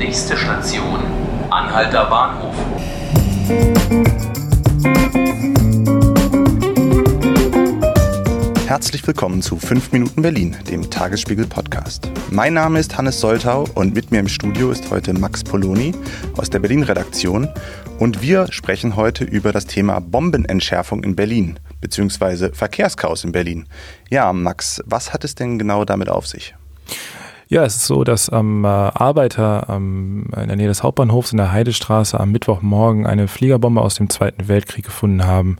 Nächste Station, Anhalter Bahnhof. Herzlich willkommen zu 5 Minuten Berlin, dem Tagesspiegel Podcast. Mein Name ist Hannes Soltau und mit mir im Studio ist heute Max Poloni aus der Berlin Redaktion und wir sprechen heute über das Thema Bombenentschärfung in Berlin bzw. Verkehrschaos in Berlin. Ja, Max, was hat es denn genau damit auf sich? Ja, es ist so, dass am äh, Arbeiter ähm, in der Nähe des Hauptbahnhofs in der Heidestraße am Mittwochmorgen eine Fliegerbombe aus dem Zweiten Weltkrieg gefunden haben.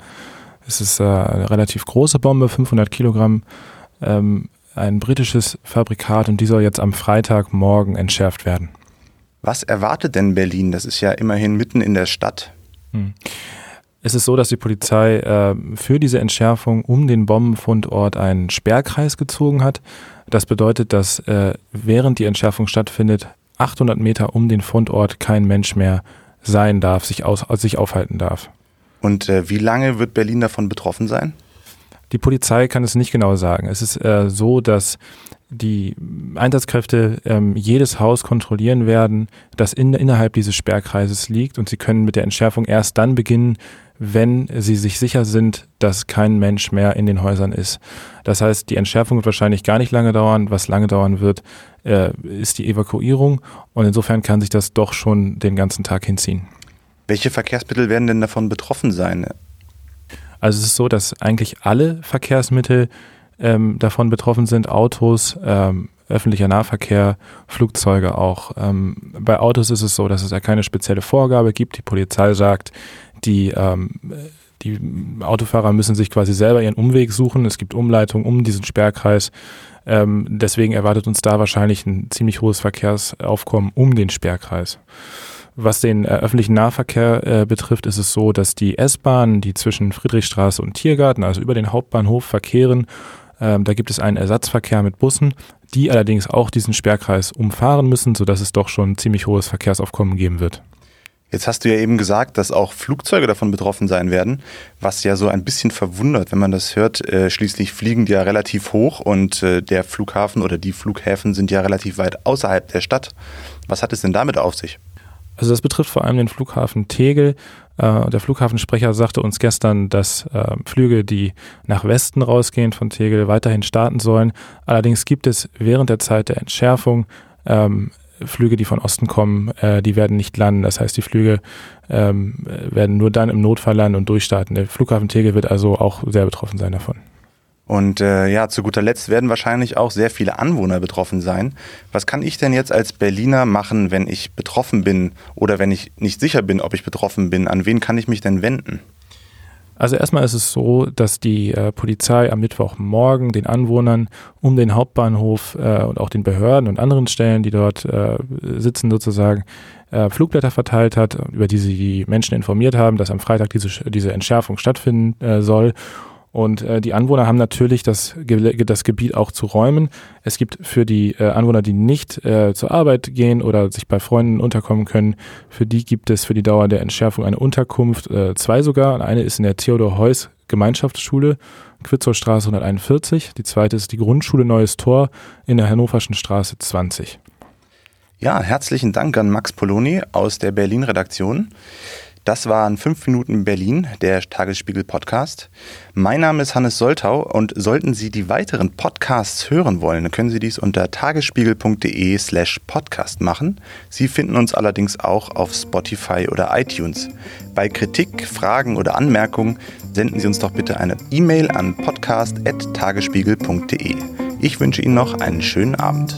Es ist äh, eine relativ große Bombe, 500 Kilogramm, ähm, ein britisches Fabrikat und die soll jetzt am Freitagmorgen entschärft werden. Was erwartet denn Berlin? Das ist ja immerhin mitten in der Stadt. Hm. Es ist so, dass die Polizei äh, für diese Entschärfung um den Bombenfundort einen Sperrkreis gezogen hat. Das bedeutet, dass äh, während die Entschärfung stattfindet, 800 Meter um den Fundort kein Mensch mehr sein darf, sich, aus, sich aufhalten darf. Und äh, wie lange wird Berlin davon betroffen sein? Die Polizei kann es nicht genau sagen. Es ist äh, so, dass die Einsatzkräfte ähm, jedes Haus kontrollieren werden, das in, innerhalb dieses Sperrkreises liegt und sie können mit der Entschärfung erst dann beginnen, wenn sie sich sicher sind, dass kein Mensch mehr in den Häusern ist. Das heißt, die Entschärfung wird wahrscheinlich gar nicht lange dauern. Was lange dauern wird, äh, ist die Evakuierung und insofern kann sich das doch schon den ganzen Tag hinziehen. Welche Verkehrsmittel werden denn davon betroffen sein? Also es ist so, dass eigentlich alle Verkehrsmittel ähm, davon betroffen sind, Autos, ähm, öffentlicher Nahverkehr, Flugzeuge auch. Ähm, bei Autos ist es so, dass es ja keine spezielle Vorgabe gibt. Die Polizei sagt, die, ähm, die Autofahrer müssen sich quasi selber ihren Umweg suchen. Es gibt Umleitungen um diesen Sperrkreis. Ähm, deswegen erwartet uns da wahrscheinlich ein ziemlich hohes Verkehrsaufkommen um den Sperrkreis. Was den äh, öffentlichen Nahverkehr äh, betrifft, ist es so, dass die S-Bahnen, die zwischen Friedrichstraße und Tiergarten, also über den Hauptbahnhof verkehren, ähm, da gibt es einen Ersatzverkehr mit Bussen, die allerdings auch diesen Sperrkreis umfahren müssen, sodass es doch schon ziemlich hohes Verkehrsaufkommen geben wird. Jetzt hast du ja eben gesagt, dass auch Flugzeuge davon betroffen sein werden, was ja so ein bisschen verwundert, wenn man das hört. Äh, schließlich fliegen die ja relativ hoch und äh, der Flughafen oder die Flughäfen sind ja relativ weit außerhalb der Stadt. Was hat es denn damit auf sich? Also das betrifft vor allem den Flughafen Tegel. Äh, der Flughafensprecher sagte uns gestern, dass äh, Flüge, die nach Westen rausgehen von Tegel, weiterhin starten sollen. Allerdings gibt es während der Zeit der Entschärfung ähm, Flüge, die von Osten kommen, äh, die werden nicht landen. Das heißt, die Flüge ähm, werden nur dann im Notfall landen und durchstarten. Der Flughafen Tegel wird also auch sehr betroffen sein davon. Und äh, ja, zu guter Letzt werden wahrscheinlich auch sehr viele Anwohner betroffen sein. Was kann ich denn jetzt als Berliner machen, wenn ich betroffen bin oder wenn ich nicht sicher bin, ob ich betroffen bin? An wen kann ich mich denn wenden? Also erstmal ist es so, dass die äh, Polizei am Mittwochmorgen den Anwohnern um den Hauptbahnhof äh, und auch den Behörden und anderen Stellen, die dort äh, sitzen sozusagen, äh, Flugblätter verteilt hat, über die sie die Menschen informiert haben, dass am Freitag diese, diese Entschärfung stattfinden äh, soll und äh, die Anwohner haben natürlich das, das Gebiet auch zu räumen. Es gibt für die äh, Anwohner, die nicht äh, zur Arbeit gehen oder sich bei Freunden unterkommen können, für die gibt es für die Dauer der Entschärfung eine Unterkunft, äh, zwei sogar. Eine ist in der Theodor Heuss Gemeinschaftsschule, Quitzowstraße 141. Die zweite ist die Grundschule Neues Tor in der Hannoverschen Straße 20. Ja, herzlichen Dank an Max Poloni aus der Berlin-Redaktion. Das waren 5 Minuten Berlin, der Tagesspiegel Podcast. Mein Name ist Hannes Soltau und sollten Sie die weiteren Podcasts hören wollen, können Sie dies unter tagesspiegel.de slash podcast machen. Sie finden uns allerdings auch auf Spotify oder iTunes. Bei Kritik, Fragen oder Anmerkungen senden Sie uns doch bitte eine E-Mail an podcast.tagesspiegel.de. Ich wünsche Ihnen noch einen schönen Abend.